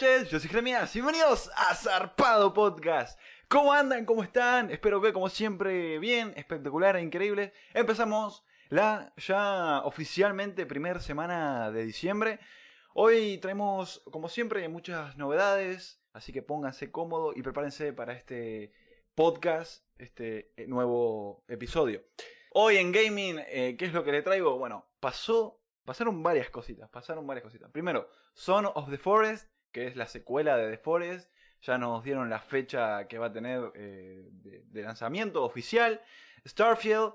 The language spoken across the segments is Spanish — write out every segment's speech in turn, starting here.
Noches. Yo soy Jeremías. Bienvenidos a Zarpado Podcast. ¿Cómo andan? ¿Cómo están? Espero que, como siempre, bien, espectacular e increíble. Empezamos la ya oficialmente primera semana de diciembre. Hoy traemos, como siempre, muchas novedades. Así que pónganse cómodos y prepárense para este podcast, este eh, nuevo episodio. Hoy en gaming, eh, ¿qué es lo que le traigo? Bueno, pasó pasaron varias cositas, pasaron varias cositas. Primero, Son of the Forest, que es la secuela de The Forest. Ya nos dieron la fecha que va a tener eh, de, de lanzamiento oficial. Starfield,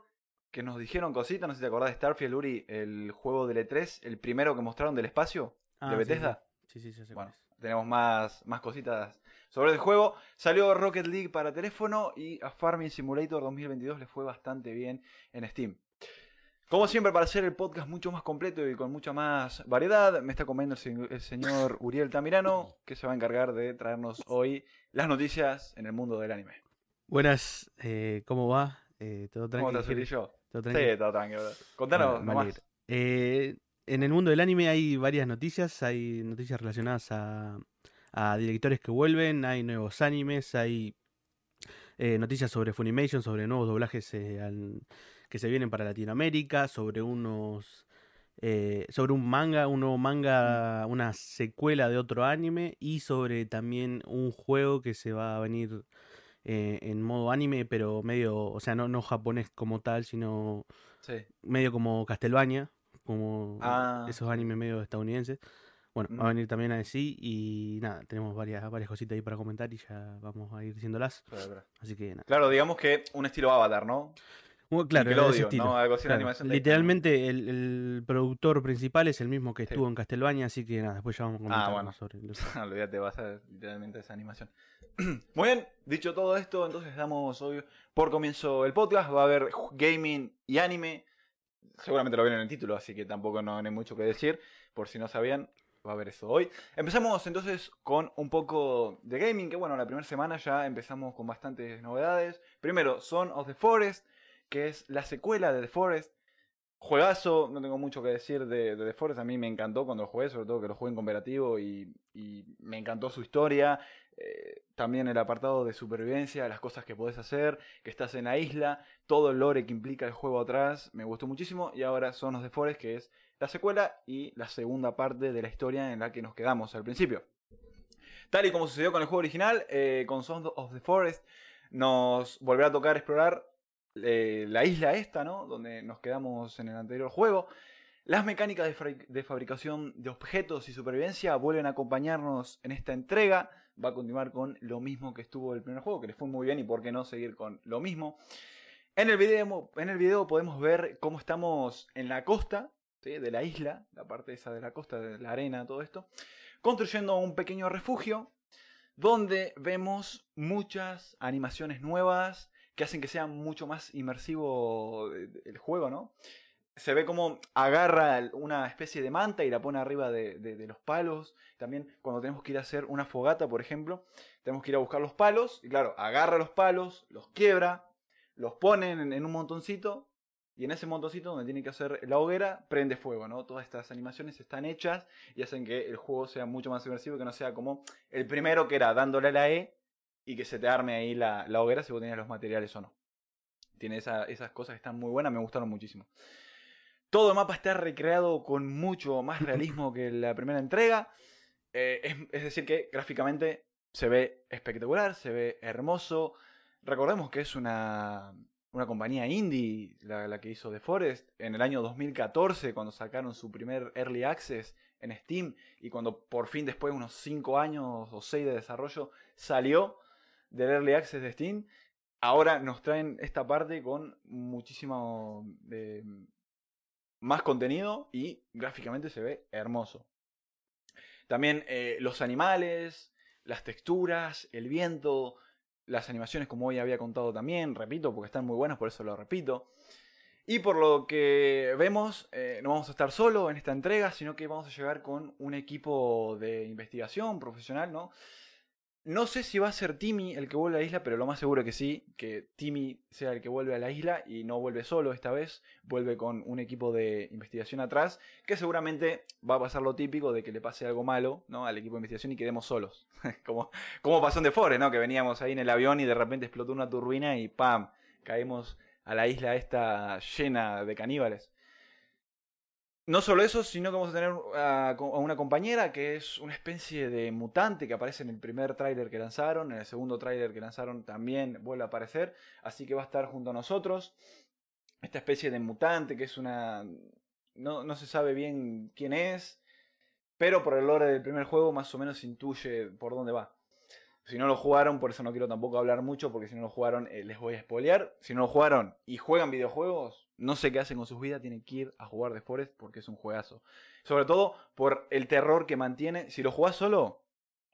que nos dijeron cositas, no sé si te acordás de Starfield, Uri, el juego del E3, el primero que mostraron del espacio, Ah, de sí, Bethesda. Sí, sí, sí, Bueno, tenemos más, más cositas sobre el juego. Salió Rocket League para teléfono y a Farming Simulator 2022 le fue bastante bien en Steam. Como siempre, para hacer el podcast mucho más completo y con mucha más variedad, me está comiendo el, se- el señor Uriel Tamirano, que se va a encargar de traernos hoy las noticias en el mundo del anime. Buenas, eh, ¿cómo va? Eh, ¿Todo ¿Cómo tranquilo? estás, Uri? yo? ¿Todo Sí, tranquilo? todo tranquilo. Contanos Bueno, nomás. Eh, en el mundo del anime hay varias noticias, hay noticias relacionadas a, a directores que vuelven, hay nuevos animes, hay eh, noticias sobre Funimation, sobre nuevos doblajes eh, al- que se vienen para Latinoamérica, sobre unos... eh, sobre un manga, un nuevo manga, una secuela de otro anime y sobre también un juego que se va a venir eh, en modo anime, pero medio, o sea, no, no japonés como tal, sino Sí. medio como Castlevania, como Ah, esos animes medio estadounidenses. Bueno, va a Mm. venir también así y nada, tenemos varias, varias cositas ahí para comentar y ya vamos a ir diciéndolas. Espera. Así que nada. Claro, digamos que un estilo Avatar, ¿no? Bueno, claro, de ese Nickelodeon, estilo, ¿no? Algo así, claro. animación de- Literalmente el, el productor principal es el mismo que Sí. estuvo en Castlevania, así que nada, después ya vamos a comentar Ah, bueno. sobre los- Olvídate, vas a literalmente esa animación. Muy bien, dicho todo esto, entonces damos por comienzo el podcast. Va a haber gaming y anime. Seguramente lo vieron en el título, así que tampoco no hay mucho que decir. Por si no sabían, va a haber eso hoy. Empezamos entonces con un poco de gaming, que bueno, la primera semana ya empezamos con bastantes novedades. Primero, Son of the Forest, que es la secuela de The Forest. Juegazo, no tengo mucho que decir de, de The Forest. A mí me encantó cuando lo jugué, sobre todo que lo jugué en cooperativo y, me encantó su historia. eh, también el apartado de supervivencia, las cosas que podés hacer, que estás en la isla, todo el lore que implica el juego atrás, me gustó muchísimo. Y ahora Son of the Forest, que es la secuela y la segunda parte de la historia en la que nos quedamos al principio. Tal y como sucedió con el juego original, eh, con Son of the Forest, nos volverá a tocar explorar eh, la isla esta, ¿no? Donde nos quedamos en el anterior juego. Las mecánicas de, fabri- de fabricación de objetos y supervivencia vuelven a acompañarnos en esta entrega. Va a continuar con lo mismo que estuvo el primer juego, que le fue muy bien y por qué no seguir con lo mismo. En el video, en el video podemos ver cómo estamos en la costa de la isla, la parte esa de la costa, de la arena, todo esto, construyendo un pequeño refugio donde vemos muchas animaciones nuevas que hacen que sea mucho más inmersivo el el juego, ¿no? Se ve como agarra una especie de manta y la pone arriba de, los palos. También cuando tenemos que ir a hacer una fogata, por ejemplo, tenemos que ir a buscar los palos. Y claro, agarra los palos, los quiebra, los pone en, un montoncito. Y en ese montoncito donde tiene que hacer la hoguera, prende fuego, ¿no? Todas estas animaciones están hechas y hacen que el juego sea mucho más inmersivo, que no sea como el primero que era dándole la E y que se te arme ahí la, la hoguera si vos tenías los materiales o no. Tiene esa- esas cosas que están muy buenas, me gustaron muchísimo. Todo el mapa está recreado con mucho más realismo que la primera entrega. Eh, es, decir, que gráficamente se ve espectacular, se ve hermoso. Recordemos que es una, una compañía indie la, la que hizo The Forest. En el año 2014, cuando sacaron su primer Early Access en Steam y cuando por fin después de unos 5 años o 6 de desarrollo salió del Early Access de Steam, ahora nos traen esta parte con muchísimo eh, más contenido y gráficamente se ve hermoso. También eh, los animales, las texturas, el viento, las animaciones como hoy había contado también, repito, porque están muy buenas, por eso lo repito. Y por lo que vemos, eh, no vamos a estar solo en esta entrega, sino que vamos a llegar con un equipo de investigación profesional, ¿no? No sé si va a ser Timmy el que vuelve a la isla, pero lo más seguro que sí, que Timmy sea el que vuelve a la isla y no vuelve solo esta vez, vuelve con un equipo de investigación atrás, que seguramente va a pasar lo típico de que le pase algo malo ¿no? al equipo de investigación y quedemos solos. como, como pasó en The Forest, ¿no? que veníamos ahí en el avión y de repente explotó una turbina y ¡pam! caemos a la isla esta llena de caníbales. No solo eso, sino que vamos a tener a, una compañera que es una especie de mutante que aparece en el primer tráiler que lanzaron, en el segundo tráiler que lanzaron también vuelve a aparecer, así que va a estar junto a nosotros. Esta especie de mutante que es una... No, no se sabe bien quién es, pero por el lore del primer juego más o menos intuye por dónde va. Si no lo jugaron, por eso no quiero tampoco hablar mucho, porque si no lo jugaron eh, les voy a spoilear. Si no lo jugaron y juegan videojuegos, no sé qué hacen con sus vidas, tienen que ir a jugar The Forest porque es un juegazo. Sobre todo por el terror que mantiene. Si lo jugás solo,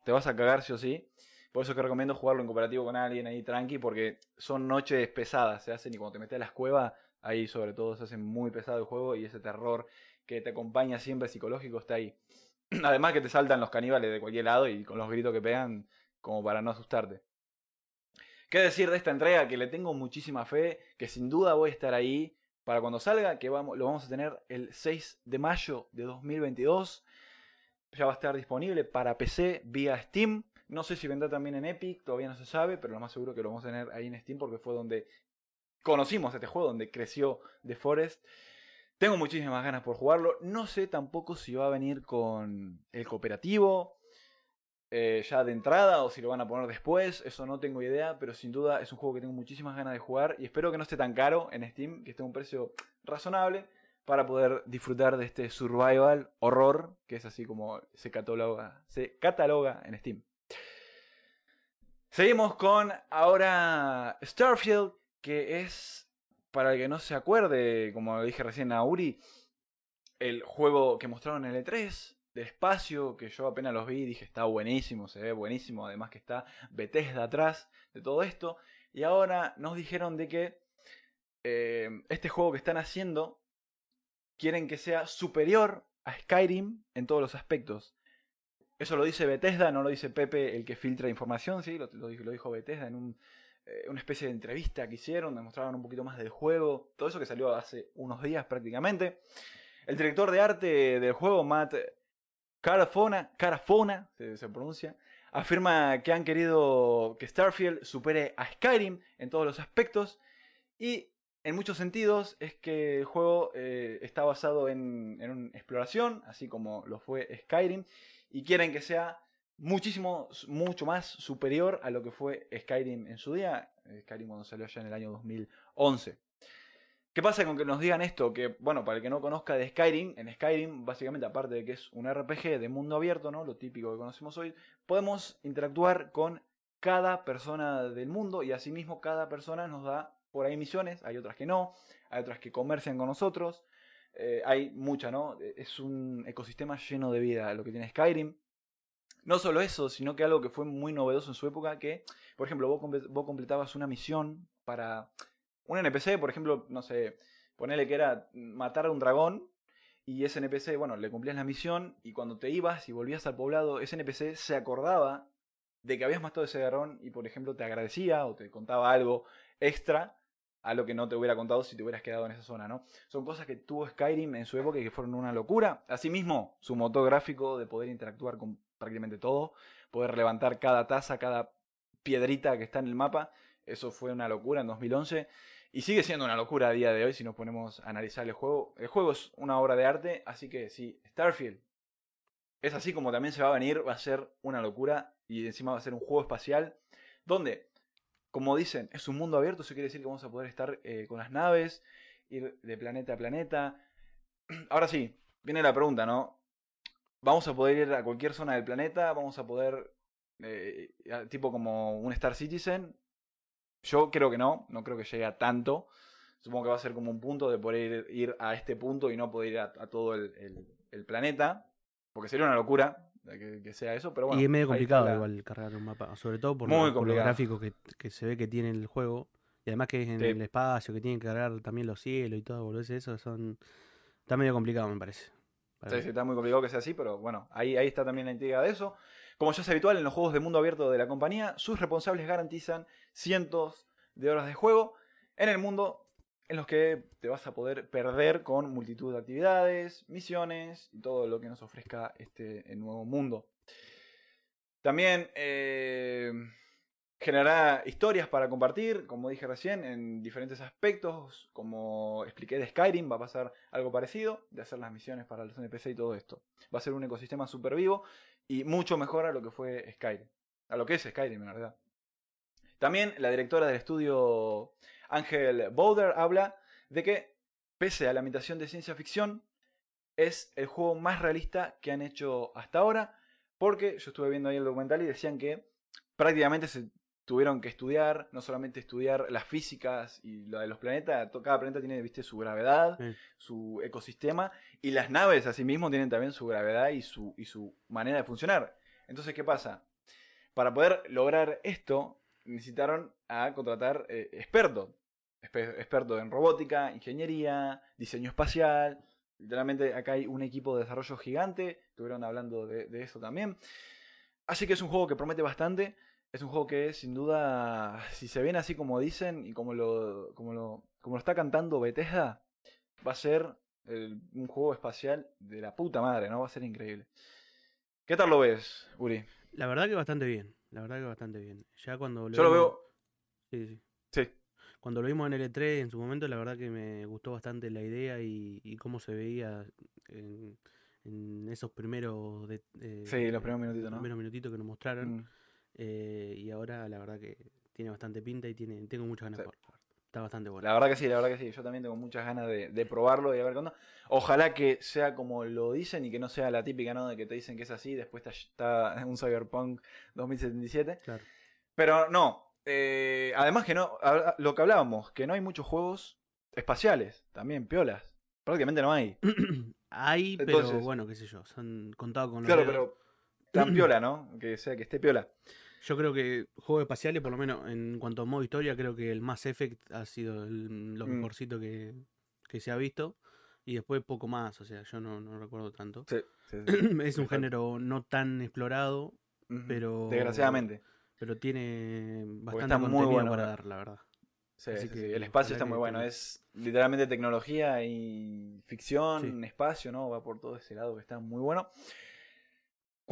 te vas a cagar sí o sí. Por eso que recomiendo jugarlo en cooperativo con alguien ahí tranqui, porque son noches pesadas, se hacen y cuando te metes a la cuevas, ahí sobre todo se hace muy pesado el juego y ese terror que te acompaña siempre psicológico está ahí. Además que te saltan los caníbales de cualquier lado y con los gritos que pegan como para no asustarte. ¿Qué decir de esta entrega? Que le tengo muchísima fe, que sin duda voy a estar ahí para cuando salga, que vamos, lo vamos a tener el 6 de mayo de 2022. Ya va a estar disponible para PC vía Steam. No sé si vendrá también en Epic, todavía no se sabe, pero lo más seguro que lo vamos a tener ahí en Steam porque fue donde conocimos este juego, donde creció The Forest. Tengo muchísimas ganas por jugarlo. No sé tampoco si va a venir con el cooperativo eh, ya de entrada o si lo van a poner después, eso no tengo idea, pero sin duda es un juego que tengo muchísimas ganas de jugar y espero que no esté tan caro en Steam, que esté a un precio razonable para poder disfrutar de este survival horror, que es así como se cataloga, se cataloga en Steam. Seguimos con ahora Starfield, que es, para el que no se acuerde, como dije recién a Uri, el juego que mostraron en el E3, de espacio, que yo apenas los vi dije, está buenísimo, se ve buenísimo, además que está Bethesda atrás de todo esto. Y ahora nos dijeron de que eh, este juego que están haciendo quieren que sea superior a Skyrim en todos los aspectos. Eso lo dice Bethesda, no lo dice Pepe el que filtra información, ¿sí? lo, dijo Bethesda en eh, una especie de entrevista que hicieron, demostraron un poquito más del juego, todo eso que salió hace unos días prácticamente. El director de arte del juego, Matt Carafona, Carafona se, pronuncia, afirma que han querido que Starfield supere a Skyrim en todos los aspectos y en muchos sentidos es que el juego eh, está basado en, en una exploración, así como lo fue Skyrim, y quieren que sea muchísimo, mucho más superior a lo que fue Skyrim en su día, Skyrim cuando salió ya en el año 2011. ¿Qué pasa con que nos digan esto? Que, bueno, para el que no conozca de Skyrim, en Skyrim, básicamente, aparte de que es un RPG de mundo abierto, ¿no? Lo típico que conocemos hoy, podemos interactuar con cada persona del mundo y asimismo cada persona nos da por ahí misiones, hay otras que no, hay otras que comercian con nosotros, eh, hay mucha, ¿no? Es un ecosistema lleno de vida lo que tiene Skyrim. No solo eso, sino que algo que fue muy novedoso en su época, que, por ejemplo, vos, vos completabas una misión para un NPC, por ejemplo, no sé, ponele que era matar a un dragón y ese NPC, bueno, le cumplías la misión y cuando te ibas y volvías al poblado, ese NPC se acordaba de que habías matado ese dragón y, por ejemplo, te agradecía o te contaba algo extra a lo que no te hubiera contado si te hubieras quedado en esa zona, ¿no? Son cosas que tuvo Skyrim en su época y que fueron una locura. Asimismo, su motor gráfico de poder interactuar con prácticamente todo, poder levantar cada taza, cada piedrita que está en el mapa, eso fue una locura en 2011. Y sigue siendo una locura a día de hoy si nos ponemos a analizar el juego. El juego es una obra de arte, así que sí, Starfield es así como también se va a venir, va a ser una locura y encima va a ser un juego espacial donde, como dicen, es un mundo abierto, eso quiere decir que vamos a poder estar eh, con las naves, ir de planeta a planeta. Ahora sí, viene la pregunta, ¿no? vamos a poder ir a cualquier zona del planeta, vamos a poder, eh, tipo como un Star Citizen. Yo creo que no, no creo que llegue a tanto. Supongo que va a ser como un punto de poder ir, a este punto y no poder ir a, a todo el, el- el planeta. Porque sería una locura que, que sea eso, pero bueno. y es medio complicado la- igual cargar un mapa, sobre todo por, Muy lo- por los complicado. gráficos que, que se ve que tiene el juego. Y además que es en Sí. el espacio, que tienen que cargar también los cielos y todo, volverse eso, son... Está medio complicado, me parece. Sí, sí, está muy complicado que sea así, pero bueno, ahí, ahí está también la intriga de eso. Como ya es habitual en los juegos de mundo abierto de la compañía, sus responsables garantizan cientos de horas de juego en el mundo en los que te vas a poder perder con multitud de actividades, misiones y todo lo que nos ofrezca este nuevo mundo. También eh, generará historias para compartir, como dije recién, en diferentes aspectos, como expliqué de Skyrim, va a pasar algo parecido, de hacer las misiones para los NPC y todo esto. Va a ser un ecosistema súper vivo y mucho mejor a lo que fue Skyrim, a lo que es Skyrim en verdad. También la directora del estudio Ángel Bowder habla de que, pese a la imitación de ciencia ficción, es el juego más realista que han hecho hasta ahora, porque yo estuve viendo ahí el documental y decían que prácticamente se tuvieron que estudiar, no solamente estudiar las físicas y lo de los planetas, cada planeta tiene, viste, su gravedad, Sí. su ecosistema, y las naves asimismo tienen también su gravedad y su, y su manera de funcionar. Entonces, ¿qué pasa? Para poder lograr esto, necesitaron a contratar eh, expertos. Espe- Expertos en robótica, ingeniería, diseño espacial. Literalmente acá hay un equipo de desarrollo gigante. Estuvieron hablando de, de eso también. Así que es un juego que promete bastante. Es un juego que sin duda, si se ven así como dicen y como lo, como lo, como lo está cantando Bethesda, va a ser el- un juego espacial de la puta madre, ¿no? Va a ser increíble. ¿Qué tal lo ves, Uri? La verdad que bastante bien, la verdad que bastante bien. Ya cuando Yo lo vimos- veo... Sí, sí. Sí, Cuando lo vimos en el E3 en su momento, la verdad que me gustó bastante la idea y, y cómo se veía en, en esos primeros... De, eh, Sí, los primeros minutitos, ¿no? primeros minutitos que nos mostraron. Mm. Eh, y ahora la verdad que tiene bastante pinta y tiene tengo muchas ganas Sí. de jugarlo. Está bastante bueno. La verdad que sí, la verdad que sí. Yo también tengo muchas ganas de, de probarlo y a ver onda. Ojalá que sea como lo dicen y que no sea la típica, ¿no? De que te dicen que es así, después está, un Cyberpunk 2077. Claro. Pero no. eh, además que no, lo que hablábamos, que no hay muchos juegos espaciales, también piolas. Prácticamente no hay. Hay, pero Entonces- bueno, qué sé yo, son contados con los Claro, dedos. pero tan piola, ¿no? Que sea que esté piola. Yo creo que juegos espaciales, por lo menos en cuanto a modo historia, creo que el Mass Effect ha sido el, lo Mm. mejorcito que, que se ha visto. Y después poco más, o sea, yo no, no recuerdo tanto. Sí, sí, sí. es un Exacto. género no tan explorado, pero- Desgraciadamente. pero tiene bastante está muy contenido bueno, para dar, la verdad. Sí, Así sí, que sí. El espacio está muy bueno. tenga- Es literalmente tecnología y ficción, espacio, ¿no? Va por todo ese lado que está muy bueno.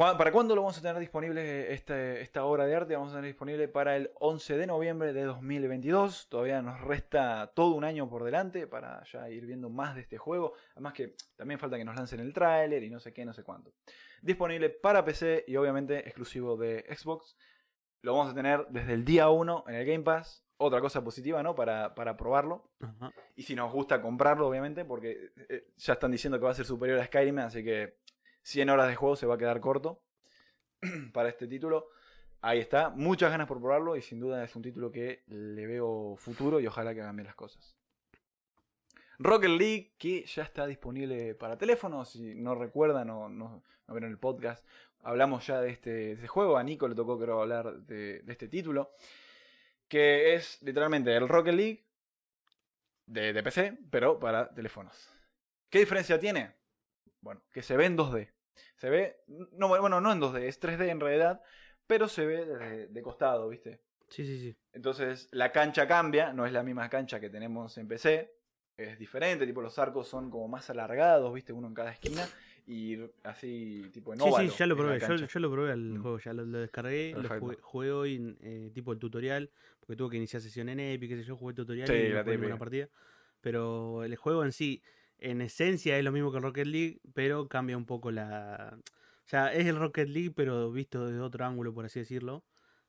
¿Cuá- ¿Para cuándo lo vamos a tener disponible este, esta obra de arte? Vamos a tener disponible para el 11 de noviembre de 2022. Todavía nos resta todo un año por delante para ya ir viendo más de este juego. Además que también falta que nos lancen el tráiler y no sé qué, no sé cuánto. Disponible para PC y obviamente exclusivo de Xbox. Lo vamos a tener desde el día 1 en el Game Pass. Otra cosa positiva, ¿no? Para, para probarlo. Y si nos gusta comprarlo, obviamente, porque eh, ya están diciendo que va a ser superior a Skyrim, así que 100 horas de juego se va a quedar corto para este título. Ahí está, muchas ganas por probarlo y sin duda es un título que le veo futuro y ojalá que hagan bien las cosas. Rocket League, que ya está disponible para teléfono, si no recuerdan o no, vieron el podcast, hablamos ya de este, de este juego, a Nico le tocó creo hablar de, de este título, que es literalmente el Rocket League de, de PC, pero para teléfonos. ¿Qué diferencia tiene? Bueno, que se ve en 2D. Se ve, no, bueno, no en 2D, es 3D en realidad, pero se ve de, de costado, ¿viste? Sí, sí, sí. Entonces la cancha cambia, no es la misma cancha que tenemos en PC, es diferente, tipo los arcos son como más alargados, ¿viste? Uno en cada esquina y así tipo en Sí, óvalo sí, ya lo probé. Yo, lo probé al Mm. juego, ya lo, lo descargué, lo jugué, jugué hoy, eh, tipo el tutorial, porque tuve que iniciar sesión en Epic, qué sé yo, jugué tutorial Sí, y la típica. partida. Pero el juego en sí, en esencia, es lo mismo que el Rocket League, pero cambia un poco la. O sea, es el Rocket League, pero visto desde otro ángulo, por así decirlo.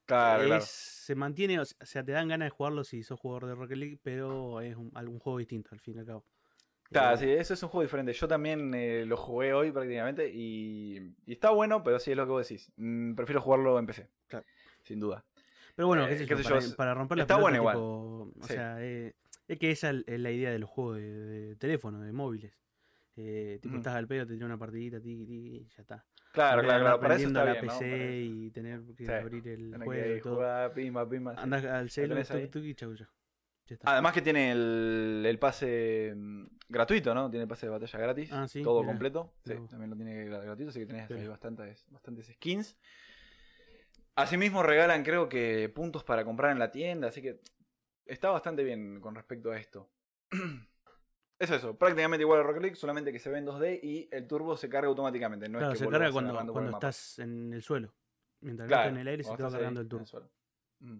Claro, Es- claro. Se mantiene, o sea, te dan ganas de jugarlo si sos jugador de Rocket League, pero es un, algún juego distinto al fin y al cabo. Claro, sí, eso es un juego diferente. Yo también eh, lo jugué hoy prácticamente y, y está bueno, pero sí es lo que vos decís. Mm, prefiero jugarlo en PC. Claro. Sin duda. Pero bueno, Eh, qué sé qué yo, para, para romper la está pelota, bueno igual. O Sí. sea, eh, es que esa es la idea de los juegos de, de teléfono, de móviles. Eh, tipo, estás al pedo, te tira una partidita, tiqui, y ya está. Claro, claro, claro. Para eso está la. PC y tener que Sí. abrir el juego y todo. jugar, pimba, pimba, sí. Andás al celu, tenés ahí. tuki, tuki, chau. Ya está. Además que tiene el, el pase mm, gratuito, ¿no? Tiene el pase de batalla gratis. Ah, sí, todo mirá. completo. Sí, también lo tiene gra- gratuito, así que tenés ahí bastantes, bastantes skins. Asimismo regalan creo que puntos para comprar en la tienda, así que está bastante bien con respecto a esto. Es eso, prácticamente igual a Rocket League, solamente que se ve en 2D y el turbo se carga automáticamente. No claro, es que se carga cuando, cuando estás en el suelo. Mientras Claro, estás en el aire se te va cargando ahí, el turbo. Mm.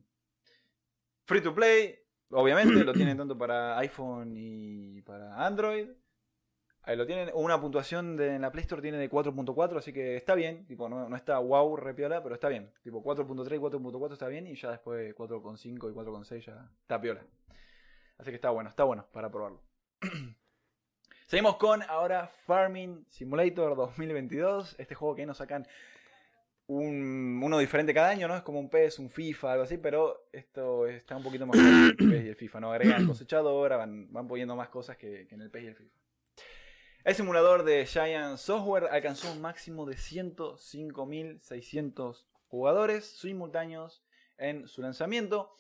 Free to play, obviamente, lo tienen tanto para iPhone y para Android. Ahí lo tienen. Una puntuación de, en la Play Store tiene de 4.4, así que está bien. Tipo, no, no está wow, repiola, pero está bien. Tipo 4.3 y 4.4 está bien y ya después 4.5 y 4.6 ya está piola. Así que está bueno, está bueno para probarlo. Seguimos con ahora Farming Simulator 2022. Este juego que nos sacan un- uno diferente cada año, ¿no? Es como un PES, un FIFA, algo así, pero esto está un poquito mejor que el PES y el FIFA, ¿no? Agregan cosechadora, van, van poniendo más cosas que, que en el PES y el FIFA. El simulador de Giant Software alcanzó un máximo de 105.600 jugadores simultáneos en su lanzamiento.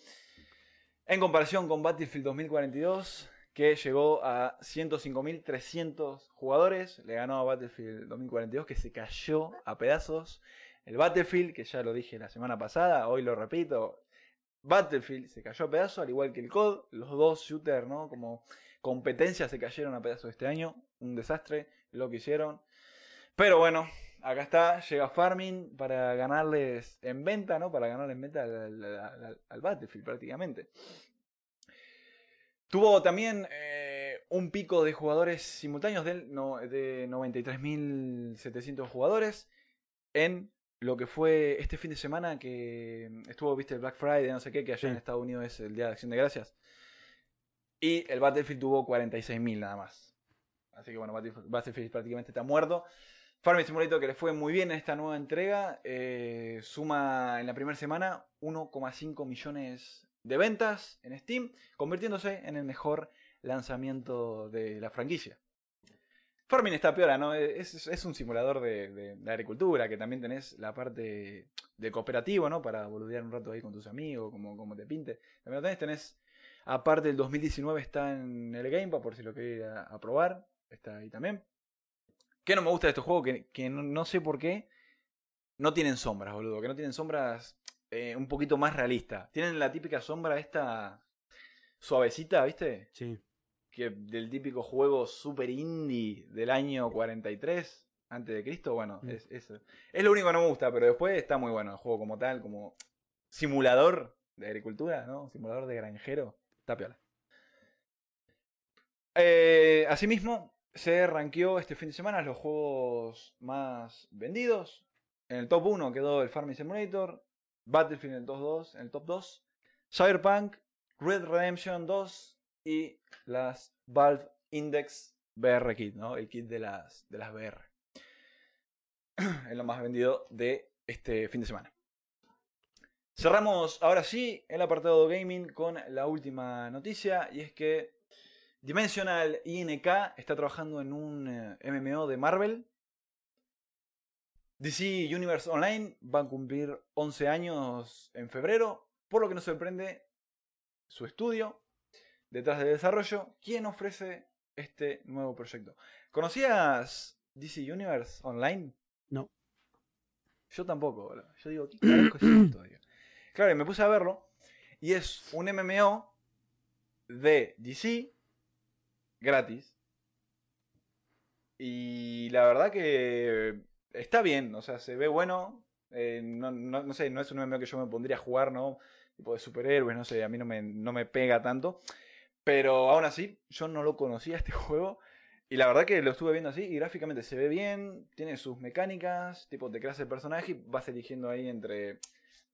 En comparación con Battlefield 2042, que llegó a 105.300 jugadores, le ganó a Battlefield 2042, que se cayó a pedazos. El Battlefield, que ya lo dije la semana pasada, hoy lo repito, Battlefield se cayó a pedazos, al igual que el COD, los dos shooters, ¿no? Como competencia se cayeron a pedazos este año, un desastre lo que hicieron. Pero bueno, acá está, llega Farming para ganarles en venta, ¿no? Para ganarle en venta al, al- al- al Battlefield prácticamente. Tuvo también eh, un pico de jugadores simultáneos del no- de 93.700 jugadores en lo que fue este fin de semana que estuvo, viste, el Black Friday, no sé qué, que allá Sí. en Estados Unidos es el Día de Acción de Gracias. Y el Battlefield tuvo 46.000 nada más. Así que bueno, Battlefield, prácticamente está muerto. Farming Simulator que le fue muy bien en esta nueva entrega. eh, suma en la primera semana 1,5 millones de ventas en Steam, convirtiéndose en el mejor lanzamiento de la franquicia. Farming está peor, ¿no? Es, es un simulador de, agricultura, que también tenés la parte de cooperativo, ¿no? Para boludear un rato ahí con tus amigos, como, como te pinte. También lo tenés, tenés, aparte del 2019 está en el Game Pass, por si lo a, a probar, está ahí también. ¿Qué no me gusta de estos juegos? Que, que no, no sé por qué no tienen sombras, boludo. Que no tienen sombras eh, un poquito más realistas. Tienen la típica sombra esta suavecita, ¿viste? Sí. que del típico juego super indie del año 43 antes de Cristo, bueno, Mm. es, es, es lo único que no me gusta, pero después está muy bueno el juego como tal, como simulador de agricultura, ¿no? Simulador de granjero, está piola. Eh, asimismo, se rankeó este fin de semana los juegos más vendidos. En el top 1 quedó el Farming Simulator, Battlefield en el top 2, en el top 2, Cyberpunk, Red Redemption 2 y las Valve Index VR Kit, ¿no? El kit de las, de las VR. es lo más vendido de este fin de semana. Cerramos ahora sí el apartado gaming con la última noticia y es que Dimensional INK está trabajando en un eh, MMO de Marvel. DC Universe Online va a cumplir 11 años en febrero, por lo que nos sorprende su estudio detrás del desarrollo, ¿quién ofrece este nuevo proyecto? ¿Conocías DC Universe Online? No. Yo tampoco. Yo digo, ¿qué carajo es esto? Claro, y me puse a verlo. Y es un MMO de DC gratis. Y la verdad que está bien, o sea, se ve bueno. Eh, no, no- no sé, no es un MMO que yo me pondría a jugar, ¿no? Tipo de superhéroes, no sé, a mí no me, no me pega tanto. Pero aún así, yo no lo conocía este juego. Y la verdad que lo estuve viendo así y gráficamente se ve bien, tiene sus mecánicas, tipo te creas el personaje y vas eligiendo ahí entre,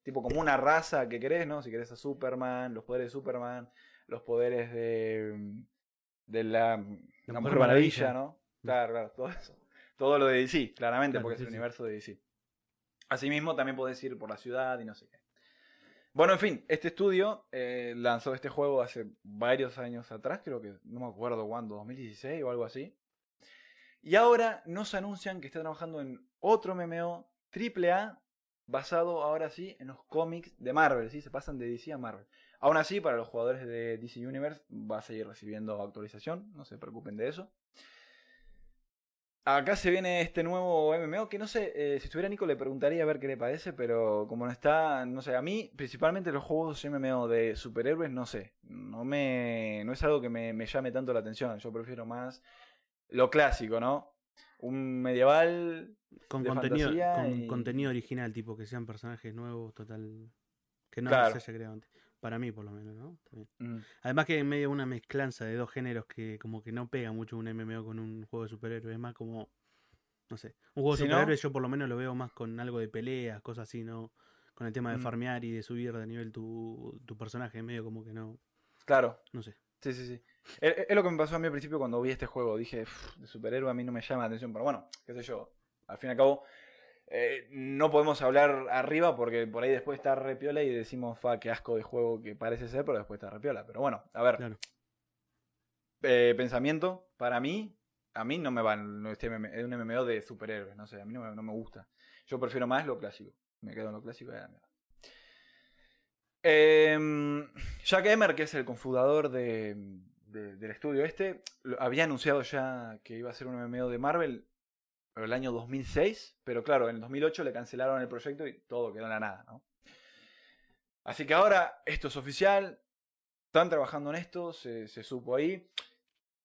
tipo como una raza que querés, ¿no? Si querés a Superman, los poderes de Superman, los poderes de, de la, Mujer, Maravilla, Maravilla. ¿no? Claro, claro, todo eso. Todo lo de DC, claramente, Claro, porque es sí, el sí. universo de DC. Asimismo, también podés ir por la ciudad y no sé qué. Bueno, en fin, este estudio eh, lanzó este juego hace varios años atrás, creo que no me acuerdo cuándo, 2016 o algo así. Y ahora nos anuncian que está trabajando en otro MMO AAA basado ahora sí en los cómics de Marvel, ¿sí? Se pasan de DC a Marvel. Aún así, para los jugadores de DC Universe va a seguir recibiendo actualización, no se preocupen de eso. Acá se viene este nuevo MMO que no sé, eh, si estuviera Nico le preguntaría a ver qué le parece, pero como no está, no sé, a mí principalmente los juegos MMO de superhéroes, no sé, no me, no es algo que me, me llame tanto la atención, yo prefiero más lo clásico, ¿no? Un medieval Con de contenido, fantasía con y- contenido original, tipo que sean personajes nuevos, total. Que no Claro. se haya creado antes. Para mí, por lo menos, ¿no? Mm, Además que en medio de una mezclanza de dos géneros que como que no pega mucho un MMO con un juego de superhéroes, es más como, no sé, un juego de superhéroes yo por lo menos lo veo más con algo de peleas, cosas así, ¿no? Con el tema de Mm. farmear y de subir de nivel tu, tu personaje, medio como que no, claro, no sé. Sí, sí, sí. Es, es lo que me pasó a mí al principio cuando vi este juego. Dije, "Uf, de superhéroe a mí no me llama la atención. Pero bueno, qué sé yo. Al fin y al cabo, eh, no podemos hablar arriba porque por ahí después está repiola y decimos, fa, qué asco de juego que parece ser, pero después está repiola. Pero bueno, a ver. Claro. Eh, pensamiento, para mí, a mí no me va no, este es un MMO de superhéroes. No sé, a mí no me, no me gusta. Yo prefiero más lo clásico. Me quedo en lo clásico a la mierda. Em, Jack Emmer, que es el confundador de, de- del estudio este, había anunciado ya que iba a ser un MMO de Marvel el año 2006, pero claro, en el 2008 le cancelaron el proyecto y todo quedó en la nada, ¿no? Así que ahora esto es oficial, están trabajando en esto, se, se supo ahí.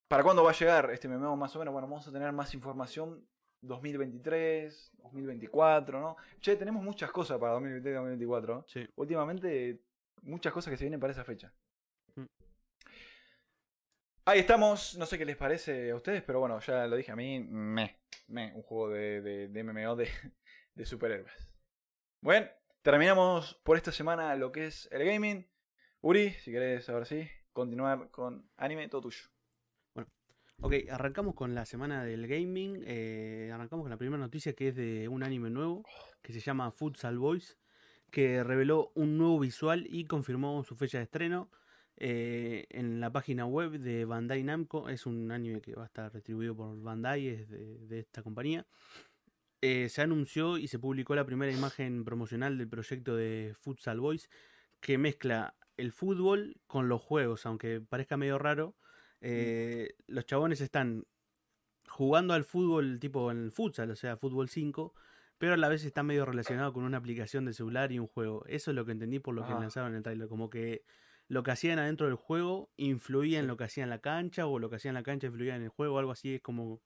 ¿Para cuándo va a llegar este MMO más o menos? Bueno, vamos a tener más información 2023, 2024, ¿no? Che, tenemos muchas cosas para 2023 y 2024. ¿no? Sí. Últimamente, muchas cosas que se vienen para esa fecha. Ahí estamos, no sé qué les parece a ustedes, pero bueno, ya lo dije, a mí, me, me, un juego de, MMO de, superhéroes. Bueno, terminamos por esta semana lo que es el gaming. Uri, si querés ahora sí, continuar con anime, todo tuyo. Ok, arrancamos con la semana del gaming. eh, arrancamos con la primera noticia que es de un anime nuevo que se llama Futsal Boys, que reveló un nuevo visual y confirmó su fecha de estreno eh, en la página web de Bandai Namco. Es un anime que va a estar distribuido por Bandai, es de, de esta compañía. Eh, se anunció y se publicó la primera imagen promocional del proyecto de Futsal Boys que mezcla el fútbol con los juegos, aunque parezca medio raro. eh, los chabones están jugando al fútbol tipo en el futsal, o sea, fútbol 5, pero a la vez está medio relacionado con una aplicación de celular y un juego. Eso es lo que entendí por lo que Ajá. lanzaron en el trailer, como que lo que hacían adentro del juego influía en lo que hacían en la cancha o lo que hacían en la cancha influía en el juego, algo así es como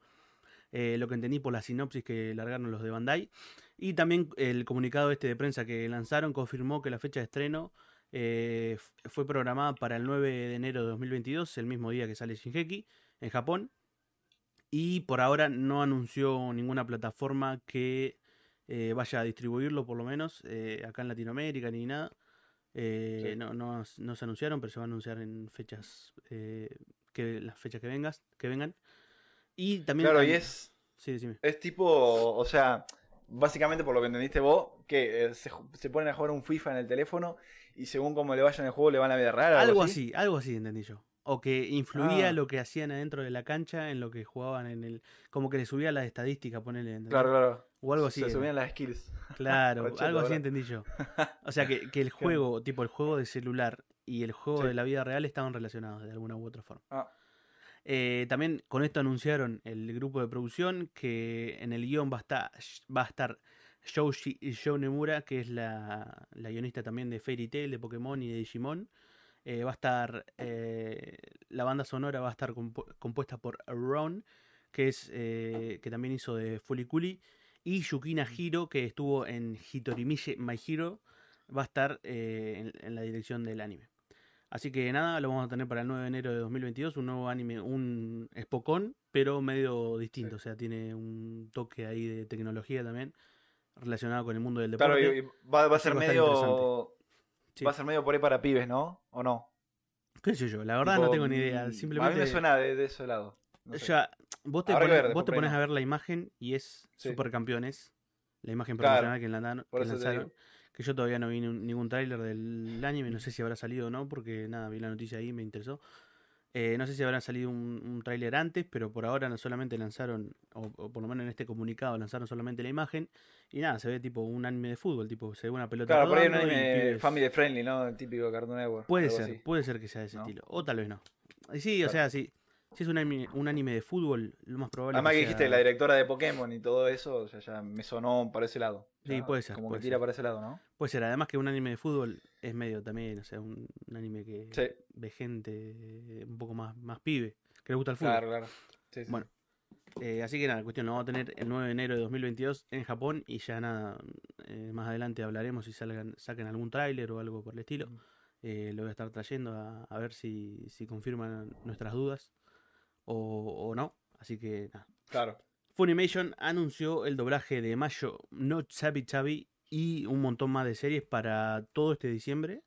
eh, lo que entendí por la sinopsis que largaron los de Bandai. Y también el comunicado este de prensa que lanzaron confirmó que la fecha de estreno eh, fue programada para el 9 de enero de 2022, el mismo día que sale Shinheki, en Japón. Y por ahora no anunció ninguna plataforma que eh, vaya a distribuirlo, por lo menos, acá en Latinoamérica ni nada. Eh, Sí. no, no, no se anunciaron, pero se va a anunciar en fechas, eh, que las fechas que, vengas, que vengan. Y también... Claro, y es, Sí, decime. es tipo, o sea, básicamente por lo que entendiste vos, que eh, se, se ponen a jugar un FIFA en el teléfono y según cómo le vaya en el juego le van a la vida real. Algo así, algo así entendí yo. O que influía Ah. lo que hacían adentro de la cancha en lo que jugaban en el. Como que le subía la estadística, ponele. ¿entendés? Claro, claro. O algo así. Se subían las skills. Claro, algo así entendí yo. O sea que, que el juego, tipo el juego de celular y el juego Sí. de la vida real estaban relacionados de alguna u otra forma. Ah. Eh, también con esto anunciaron el grupo de producción que en el guion va a estar, va a estar Shouji Shou Nemura, que es la, la guionista también de Fairy Tail, de Pokémon y de Digimon. Eh, va a estar eh, la banda sonora va a estar compu- compuesta por Ron, que es eh, que también hizo de Fuliculi, y Yukina Hiro, que estuvo en Hitorimiche My Hero, va a estar en, en la dirección del anime. Así que nada, lo vamos a tener para el 9 de enero de 2022, un nuevo anime, un Spokon, pero medio distinto, o sea, tiene un toque ahí de tecnología también relacionado con el mundo del deporte. Claro, y, va, va a ser medio. Sí. Va a ser medio por ahí para pibes, ¿no? ¿O no? ¿Qué sé yo? La verdad no tengo ni idea. mm, Simplemente A mí me suena de, de ese lado. No sé. Ya, vos te, Habrá que pones, vos te pones no. a ver la imagen y es Sí. Supercampeones. La imagen Claro, promocional que, lanzaron, por que eso te lanzaron. Que yo todavía no vi ni- ningún tráiler del anime, no sé si habrá salido o no, porque nada, vi la noticia ahí y me interesó. Eh, no sé si habrá salido un, un tráiler antes, pero por ahora no solamente lanzaron, o, o por lo menos en este comunicado lanzaron solamente la imagen. Y nada, se ve tipo un anime de fútbol, tipo se ve una pelota. Claro, por ahí un anime family friendly, ¿no? El típico Cartoon Network. Puede ser, así. puede ser que sea de ese ¿No? estilo. O tal vez no. Y sí, o sea, si, si es un anime, un anime de fútbol, lo más probable Además que sea- dijiste la directora de Pokémon y todo eso, o sea, ya me sonó para ese lado. Sí, puede ser, Como puede que tira ser. para ese lado, ¿no? Puede ser, además que un anime de fútbol es medio también, o sea, un, un anime que Sí. ve gente un poco más, más pibe, que le gusta el fútbol. Claro, claro. Sí, sí. Bueno, eh, así que nada, la cuestión lo vamos a tener el 9 de enero de 2022 en Japón y ya nada, eh, más adelante hablaremos si salgan, saquen algún tráiler o algo por el estilo. Mm. Eh, lo voy a estar trayendo a, a ver si, si confirman nuestras dudas o, o no. Así que nada. Claro. Funimation anunció el doblaje de Mayo no Chabi Chabi y un montón más de series para todo este diciembre.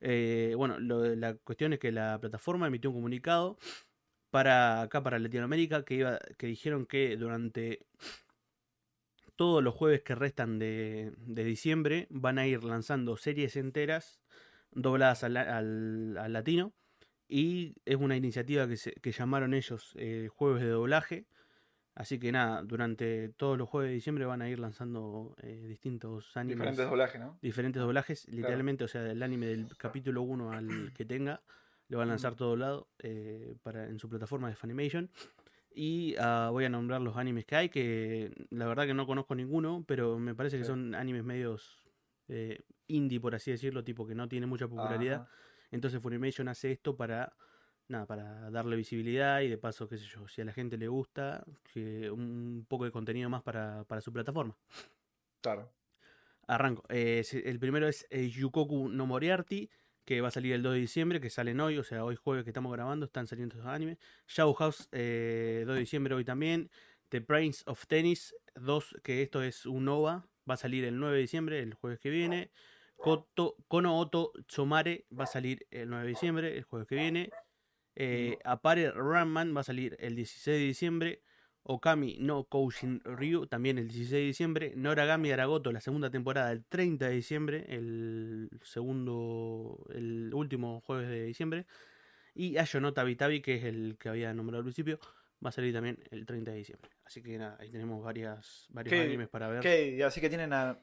Eh, bueno, lo la cuestión es que la plataforma emitió un comunicado para acá, para Latinoamérica, que, iba, que dijeron que durante todos los jueves que restan de, de diciembre van a ir lanzando series enteras dobladas al, al- al latino. Y es una iniciativa que, se, que llamaron ellos eh, Jueves de Doblaje. Así que nada, durante todos los jueves de diciembre van a ir lanzando eh, distintos animes. Diferentes doblajes, ¿no? diferentes doblajes, literalmente, o sea, el anime del capítulo 1 al que tenga, lo van a lanzar todo lado eh, para, en su plataforma de Funimation. Y ah, voy a nombrar los animes que hay, que la verdad que no conozco ninguno, pero me parece que Sí. son animes medios eh, indie, por así decirlo, tipo que no tiene mucha popularidad. Ajá. Entonces Funimation hace esto para nada, para darle visibilidad y de paso, qué sé yo, si a la gente le gusta, que un poco de contenido más para, para su plataforma. Claro. Arranco. Eh, el primero es eh, Yukoku no Moriarty, que va a salir el 2 de diciembre, que salen hoy, o sea, hoy jueves que estamos grabando, están saliendo estos animes. Shadow House, eh, 2 de diciembre hoy también. The Prince of Tennis 2, que esto es un OVA, va a salir el 9 de diciembre, el jueves que viene. Koto, Kono Oto Chomare va a salir el 9 de diciembre, el jueves que viene. Eh, Apare Ranman va a salir el 16 de diciembre. Okami no Koushin Ryu también el 16 de diciembre. Noragami Aragoto, la segunda temporada, el 30 de diciembre. El segundo, el último jueves de diciembre. Y Ayo no Tabi Tabi, que es el que había nombrado al principio, va a salir también el 30 de diciembre. Así que nada, ahí tenemos varias, varios ¿Qué- animes para ver. ¿Qué? Así que tienen a,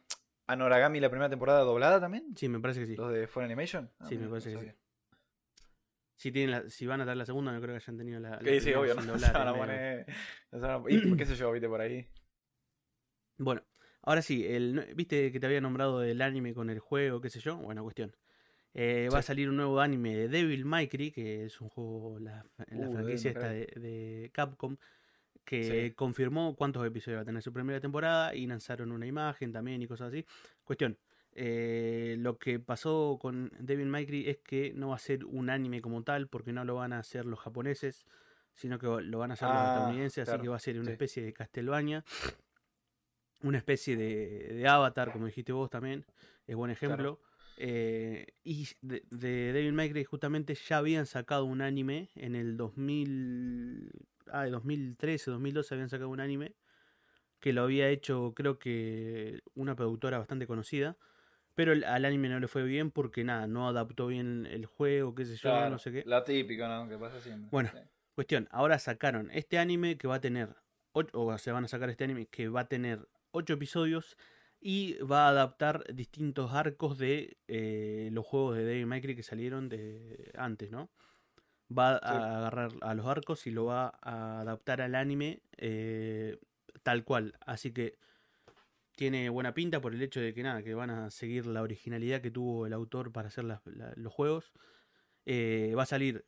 a Noragami la primera temporada doblada también. Sí, me parece que sí. Los de Fun Animation. Ah, Sí, me mira, parece no que sí. Si, tienen la- si van a dar la segunda, no creo que hayan tenido la. la Sí, sí, obvio, no doblar, poner- no a- y qué sé yo, viste por ahí. Bueno, ahora sí, el, viste que te había nombrado del anime con el juego, qué sé yo. Buena cuestión. Eh, Va a salir un nuevo anime de Devil May Cry, que es un juego, la, la Uh, franquicia esta de, de Capcom, que Sí. confirmó cuántos episodios va a tener su primera temporada y lanzaron una imagen también y cosas así. Cuestión, eh, lo que pasó con Devil May Cry es que no va a ser un anime como tal, porque no lo van a hacer los japoneses, sino que lo van a hacer los Ah, estadounidenses, así que va a ser una sí. especie de Castlevania una especie de, de avatar, como dijiste vos también, es buen ejemplo. Eh, y de, de Devil May Cry justamente ya habían sacado un anime en el 2000, ah, de 2013, 2012 habían sacado un anime que lo había hecho creo que una productora bastante conocida, pero el- al anime no le fue bien porque nada, no adaptó bien el juego, qué sé yo, Claro, no sé qué. La típica, ¿no? Que pasa siempre. Bueno. Sí. Cuestión, ahora sacaron este anime que va a tener, o se van a sacar este anime que va a tener 8 episodios y va a adaptar distintos arcos de eh, los juegos de Devil May Cry que salieron de antes, ¿no? Va a Sí. agarrar a los arcos y lo va a adaptar al anime eh, tal cual. Así que tiene buena pinta por el hecho de que nada, que van a seguir la originalidad que tuvo el autor para hacer las- la- los juegos. Eh, va a salir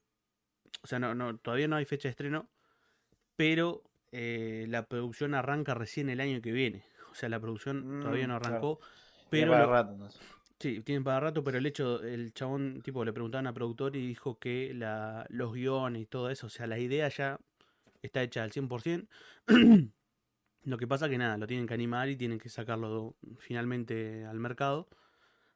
o sea, no, no, todavía no hay fecha de estreno, pero eh, la producción arranca recién el año que viene. O sea, la producción Mm, todavía no claro. arrancó. Pero lo- rato. Sí, tienen para rato, pero el hecho, el chabón, tipo, le preguntaban a productor y dijo que la, los guiones y todo eso, o sea, la idea ya está hecha al 100%. lo que pasa que nada, lo tienen que animar y tienen que sacarlo finalmente al mercado.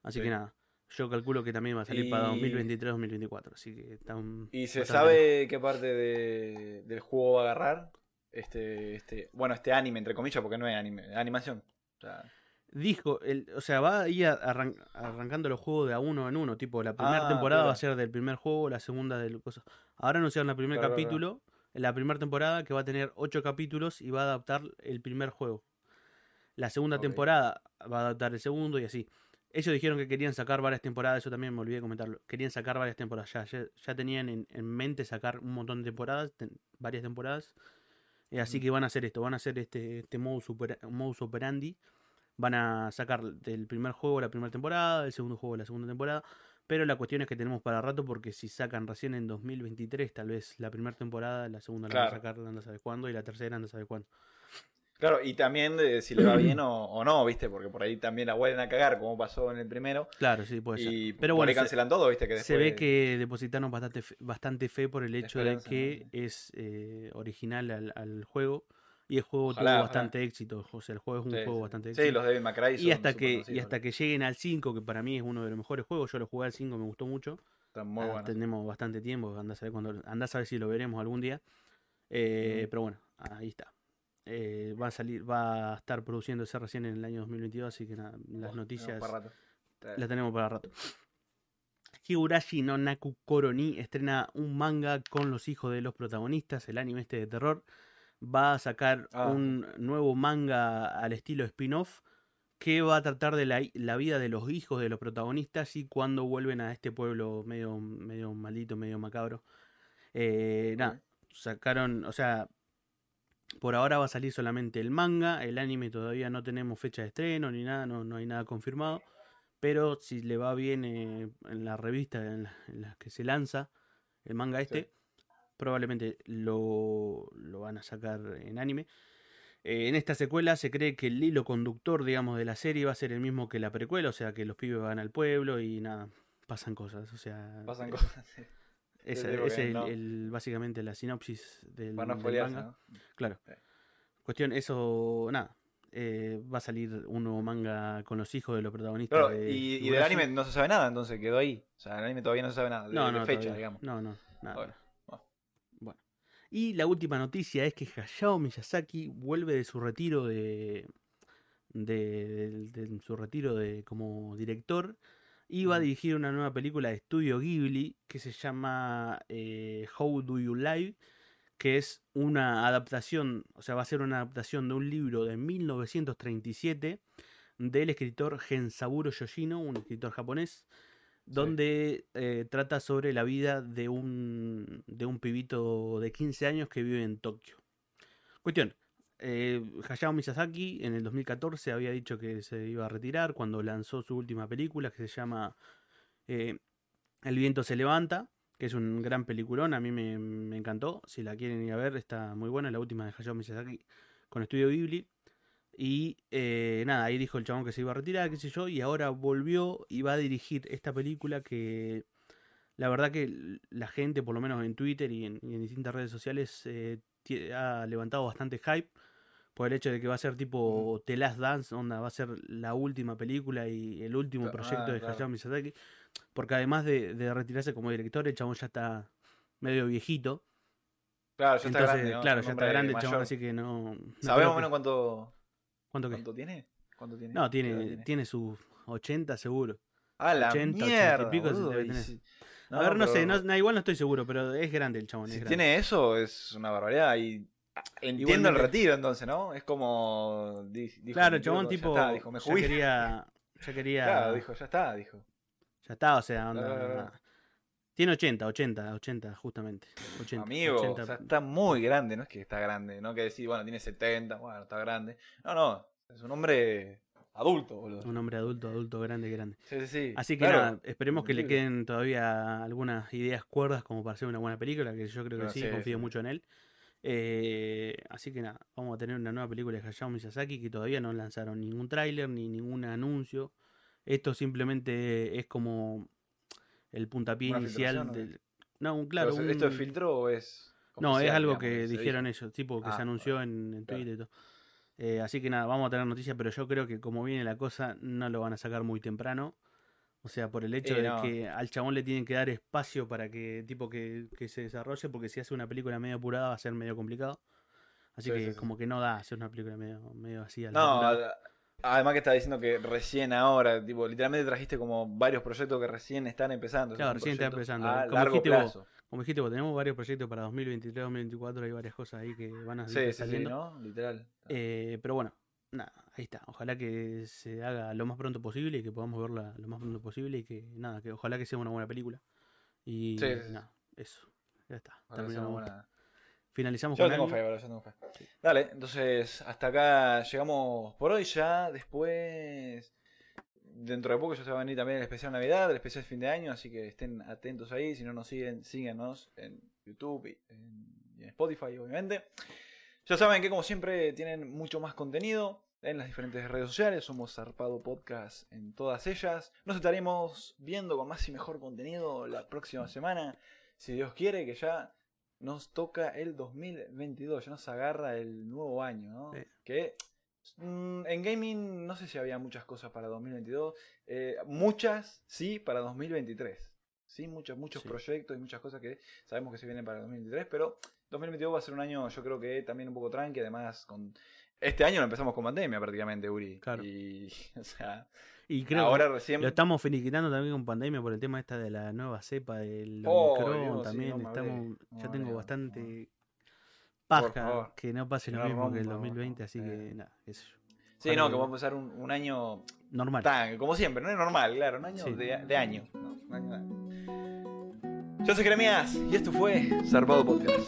Así Sí. que nada, Yo calculo que también va a salir para Y- 2023-2024, así que está un... ¿Y se sabe qué parte de- del juego va a agarrar? Este, este, bueno, este anime, entre comillas, porque no es anime, es animación. O sea, Dijo, el, o sea, va a ir arran- arrancando los juegos de a uno en uno. Tipo, la primera Ah, temporada va a ser del primer juego, la segunda del cosa. Ahora anunciaron el primer Claro, claro, capítulo, en la primera temporada, que va a tener ocho capítulos y va a adaptar el primer juego. La segunda temporada va a adaptar el segundo y así. Ellos dijeron que querían sacar varias temporadas, eso también me olvidé de comentarlo. Querían sacar varias temporadas, ya, ya, ya tenían en, en mente sacar un montón de temporadas, ten- varias temporadas. Eh, así que van a hacer esto, van a hacer este, este modus, opera- modus operandi. Van a sacar del primer juego la primera temporada, del segundo juego la segunda temporada. Pero la cuestión es que tenemos para rato porque si sacan recién en 2023 tal vez la primera temporada, la segunda la van a Claro. sacar anda a saber cuándo y la tercera anda a saber cuándo. claro, y también de si le va bien o, o no, ¿viste? Porque por ahí también la vuelven a cagar, como pasó en el primero. Claro, sí, puede ser. y Pero por bueno, ahí se- cancelan todo, ¿viste? Que Se después- ve que depositaron bastante fe, bastante fe por el hecho de que ¿no? es eh, original al, al juego y el juego Ojalá, tuvo ojalá. bastante éxito. O sea, el juego es un Sí, juego sí. bastante Sí, éxito. los Devil May Cry y son hasta súper que y hasta que lleguen al 5, que para mí es uno de los mejores juegos, yo lo jugué al 5, me gustó mucho. Están muy Ah, buenos. Tenemos bastante tiempo, andás a ver cuando andás a ver si lo veremos algún día. Eh. Pero bueno, ahí está. Eh, va a salir, va a estar produciéndose recién en el año 2022, así que nada, las Tenemos noticias para rato. Está- la tenemos para rato. Higurashi no Naku Koroni estrena un manga con los hijos de los protagonistas, el anime este de terror. Va a sacar Ah. un nuevo manga al estilo spin-off que va a tratar de la, la vida de los hijos de los protagonistas y cuando vuelven a este pueblo medio, medio maldito, medio macabro. Eh, nada, sacaron, o sea, por ahora va a salir solamente el manga, el anime todavía no tenemos fecha de estreno ni nada, no, no hay nada confirmado. Pero si le va bien eh, en la revista en la, en la que se lanza el manga este, probablemente lo, lo van a sacar en anime. Eh, en esta secuela se cree que el hilo conductor, digamos, de la serie va a ser el mismo que la precuela, o sea que los pibes van al pueblo y nada, pasan cosas. O sea, Pasan eh, cosas. sí. esa es no- el- básicamente la sinopsis del, Para no del spoilearse, manga. ¿no? Claro. Sí. Cuestión, eso, nada. eh, va a salir un nuevo manga con los hijos de los protagonistas. Claro, de y, y del anime no se sabe nada, entonces quedó ahí. O sea, el anime todavía no se sabe nada. De, No, de fecha, todavía. digamos. No, no, nada. Bueno, bueno. Bueno. Y la última noticia es que Hayao Miyazaki vuelve de su retiro de, de, de- de su retiro de como director y va a dirigir una nueva película de estudio Ghibli que se llama eh, How Do You Live que es una adaptación, o sea, va a ser una adaptación de un libro de 1937 del escritor Gensaburo Yoshino, un escritor japonés, donde eh, trata sobre la vida de un, de un pibito de 15 años que vive en Tokio. Cuestión, eh, Hayao Miyazaki en el 2014 había dicho que se iba a retirar cuando lanzó su última película que se llama eh, El viento se levanta, que es un gran peliculón, a mí me, encantó, si la quieren ir a ver está muy buena, la última de Hayao Miyazaki con Estudio Ghibli. Y eh, nada, ahí dijo el chabón que se iba a retirar, qué sé yo, y ahora volvió y va a dirigir esta película que la verdad que la gente, por lo menos en Twitter y en, y en distintas redes sociales, eh, ha levantado bastante hype por el hecho de que va a ser tipo The Last Dance, onda, va a ser la última película y el último proyecto ah, de claro. Hayao Miyazaki, porque además de, de retirarse como director, el chabón ya está medio viejito. Claro, ya está grande. ¿no? claro, ya está grande el chabón, así que no... ¿Sabemos que- menos cuánto, ¿Cuánto qué? cuánto tiene? ¿Cuánto tiene? No, ¿Qué edad tiene, tiene sus 80 seguro. ¡Ah, la 80, 80 y mierda! pico se boludo, debe y tener. si- a ver, no sé, no, no, igual no estoy seguro, pero es grande el chabón. es Si grande. tiene eso, es una barbaridad. Y entiendo el retiro, entonces, ¿no? Es como. dijo Claro, el chabón loco, ya tipo está, dijo, me ya quería, ya quería, Claro, dijo, ya está, dijo. ya está, o sea, onda. Tiene 80, 80, 80 justamente. 80, Amigo, 80. o sea, está muy grande, no es que está grande, no que decir, bueno, tiene 70, bueno, está grande. No, no, es un hombre adulto, boludo. un hombre adulto, adulto, grande, grande. Sí, sí, sí. Así que claro. nada, esperemos que le queden todavía algunas ideas cuerdas como para hacer una buena película, que yo creo que sí, sí, confío sí. mucho en él. Eh, así que nada, vamos a tener una nueva película de Hayao Miyazaki que todavía no lanzaron ningún tráiler ni ningún anuncio. Esto simplemente es como el puntapié ¿Una inicial del... No, claro. Pero, ¿Esto es filtro o es.? No, es algo digamos, que dijeron ellos, tipo que Ah, se anunció en, en claro. Twitter y todo. Eh, así que nada, vamos a tener noticias, pero yo creo que como viene la cosa, no lo van a sacar muy temprano. O sea, por el hecho Sí, de no. que al chabón le tienen que dar espacio para que tipo que, que se desarrolle, porque si hace una película medio apurada va a ser medio complicado. Así Sí, que sí, sí. como que no da hacer una película medio, medio así. a la No. Además que estaba diciendo que recién ahora, tipo, literalmente trajiste como varios proyectos que recién están empezando. Claro, recién están empezando. A Como largo dijiste vos, plazo. Como dijiste, vos, tenemos varios proyectos para 2023, 2024, hay varias cosas ahí que van a Sí, seguir sí, sí, saliendo. ¿no? Literal. Eh, pero bueno, nada, ahí está. Ojalá que se haga lo más pronto posible y que podamos verla lo más pronto posible y que nada, que ojalá que sea una buena película. Y Sí, nada, eso. Ya está. Terminamos. Finalizamos Yo con tengo algo. fe, bro, yo tengo fe. Dale, entonces hasta acá llegamos por hoy ya. Después, dentro de poco ya se va a venir también el especial Navidad, el especial fin de año, así que estén atentos ahí. Si no nos siguen, síganos en YouTube y en, y en Spotify, obviamente. Ya saben que como siempre tienen mucho más contenido en las diferentes redes sociales. Somos Zarpado Podcast en todas ellas. Nos estaremos viendo con más y mejor contenido la próxima semana. Si Dios quiere, que ya nos toca el 2022. Ya nos agarra el nuevo año, ¿no? Sí. Que mm, en gaming no sé si había muchas cosas para 2022. eh, muchas, sí, para 2023. Sí, muchos, muchos Sí. proyectos y muchas cosas que sabemos que se vienen para 2023, pero 2022 va a ser un año, yo creo que también un poco tranqui, además con... Este año lo empezamos con pandemia prácticamente, Uri. Claro. Y, o sea, Y creo ahora que recién... lo estamos finiquitando también con pandemia por el tema esta de la nueva cepa del Oh, Omicron Dios, sí, también. no hablé, estamos, no ya me tengo bastante paja que no pase lo no mismo que el rompa, 2020, no, así eh. que nada, qué sé yo. Sí, no, que vamos a empezar un, un año Normal. tan, como siempre, no es normal, claro, un año Sí. de, de año. ¿no? Yo soy Jeremías y esto fue Zarpado Podcast.